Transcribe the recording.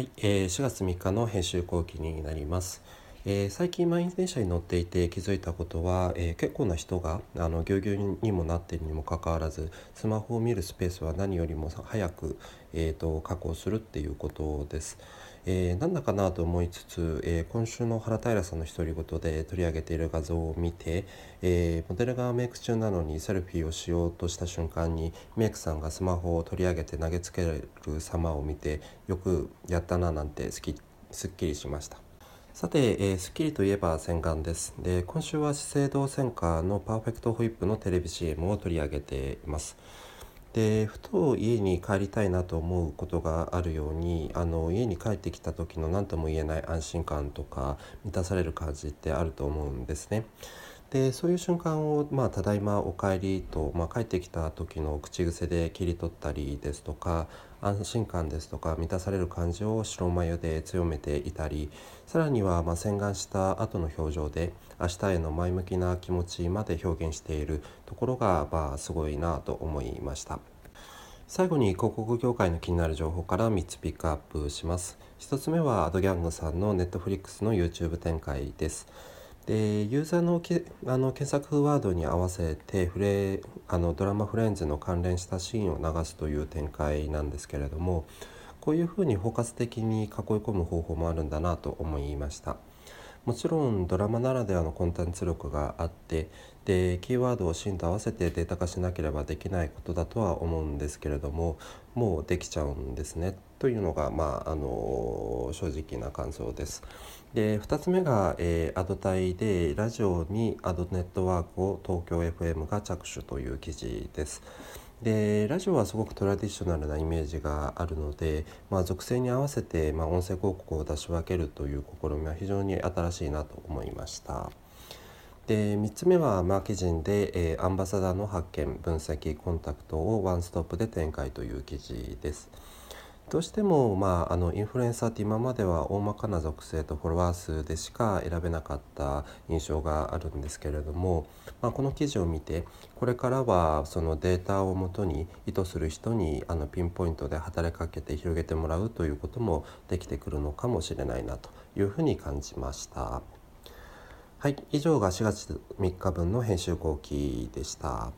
はい、えー、4月3日の編集後期になります。えー、最近満員電車に乗っていて気づいたことは、えー、結構な人があのぎゅうぎゅうにもなっているにもかかわらずスマホを見るスペースは何よりも早く、えーと、確保するっていうことです。えー、なんだかなと思いつつ、えー、今週の原平さんの独り言で取り上げている画像を見て、えー、モデルがメイク中なのにセルフィーをしようとした瞬間にメイクさんがスマホを取り上げて投げつける様を見てよくやったななんてすきすっきりしました。さて、えー、スッキリといえば洗顔です。で、今週は資生堂専科のパーフェクトホイップのテレビ CM を取り上げています。でふと家に帰りたいなと思うことがあるようにあの家に帰ってきた時の何とも言えない安心感とか満たされる感じってあると思うんですね。でそういう瞬間を、まあ、ただいまお帰りと、まあ、帰ってきた時の口癖で切り取ったりですとか安心感ですとか満たされる感じを白眉で強めていたりさらには、まあ、洗顔した後の表情で明日への前向きな気持ちまで表現しているところが、まあ、すごいなと思いました。最後に広告業界の気になる情報から3つピックアップします。1つ目はアドギャングさんの Netflix の YouTube 展開です。でユーザーのけあの検索ワードに合わせてフレあのドラマ「フレンズ」の関連したシーンを流すという展開なんですけれどもこういうふうに包括的に囲い込む方法もあるんだなと思いました。もちろんドラマならではのコンテンツ力があってでキーワードをシーンと合わせてデータ化しなければできないことだとは思うんですけれどももうできちゃうんですねというのが、まあ、あの正直な感想です。で2つ目が、えー、アドタイでラジオにアドネットワークを東京 FM が着手という記事です。でラジオはすごくトラディショナルなイメージがあるので、まあ、属性に合わせて、まあ、音声広告を出し分けるという試みは非常に新しいなと思いました。で3つ目はマーケジンで、えー、アンバサダーの発見分析コンタクトをワンストップで展開という記事です。どうしても、まあ、あのインフルエンサーって今までは大まかな属性とフォロワー数でしか選べなかった印象があるんですけれども、まあ、この記事を見てこれからはそのデータをもとに意図する人にあのピンポイントで働きかけて広げてもらうということもできてくるのかもしれないなというふうに感じました。はい、以上が4月3日分の編集後期でした。